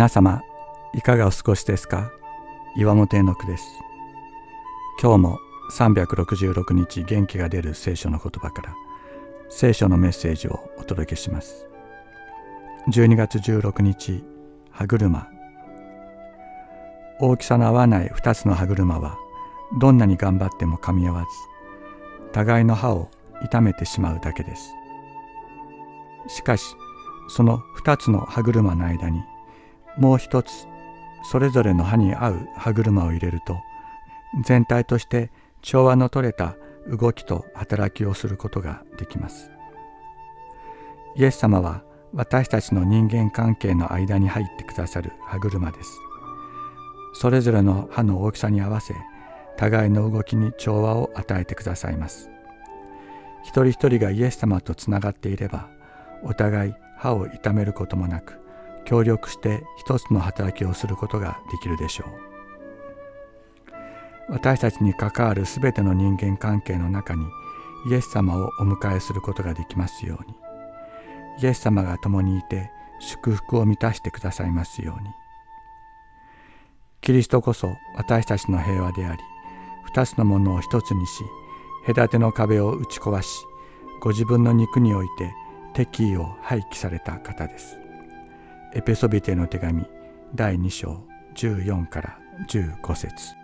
皆様いかがお過ごしですか？岩本絵の句です。今日も366日元気が出る聖書の言葉から聖書のメッセージをお届けします。12月16日歯車。大きさの合わない2つの歯車はどんなに頑張っても噛み合わず互いの歯を痛めてしまうだけです。しかしその2つの歯車の間にもう一つそれぞれの歯に合う歯車を入れると全体として調和の取れた動きと働きをすることができます。イエス様は私たちの人間関係の間に入ってくださる歯車です。それぞれの歯の大きさに合わせ互いの動きに調和を与えてくださいます。一人一人がイエス様とつながっていればお互い歯を痛めることもなく協力して一つの働きをすることができるでしょう。私たちに関わるすべての人間関係の中にイエス様をお迎えすることができますように。イエス様が共にいて祝福を満たしてくださいますように。キリストこそ私たちの平和であり二つのものを一つにし隔ての壁を打ち壊しご自分の肉において敵意を廃棄された方です。エペソビテの手紙第2章14から15節。